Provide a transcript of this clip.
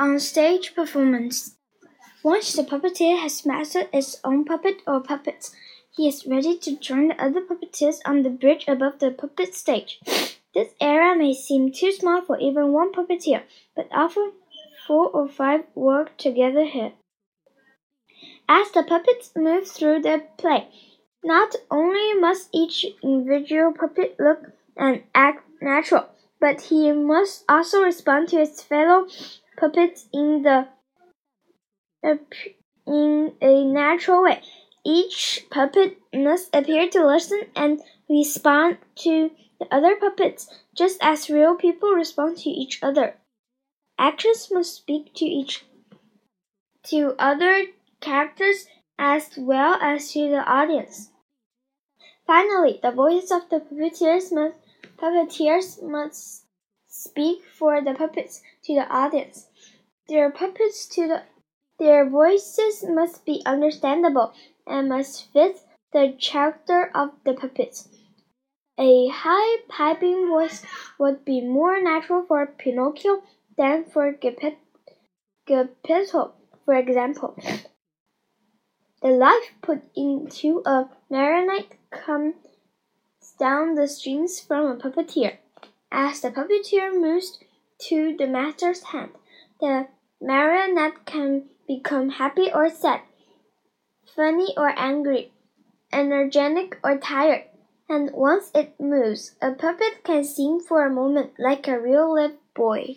on stage performance. Once the puppeteer has mastered his own puppet or puppets, he is ready to join the other puppeteers on the bridge above the puppet stage. This area may seem too small for even one puppeteer, but often four or five work together here. As the puppets move through the play, not only must each individual puppet look and act natural, but he must also respond to his fellow puppets in the uh, in a natural way. Each puppet must appear to listen and respond to the other puppets just as real people respond to each other. Actors must speak to each to other characters as well as to the audience. Finally, the voices of the puppeteers must puppeteers must speak for the puppets to the audience. Their puppets to the their voices must be understandable and must fit the character of the puppets. A high piping voice would be more natural for Pinocchio than for Geppetto, for example. The life put into a marionette comes down the strings from a puppeteer. As the puppeteer moves to the master's hand, the marionette can become happy or sad, funny or angry, energetic or tired. And once it moves, a puppet can sing for a moment like a real live boy.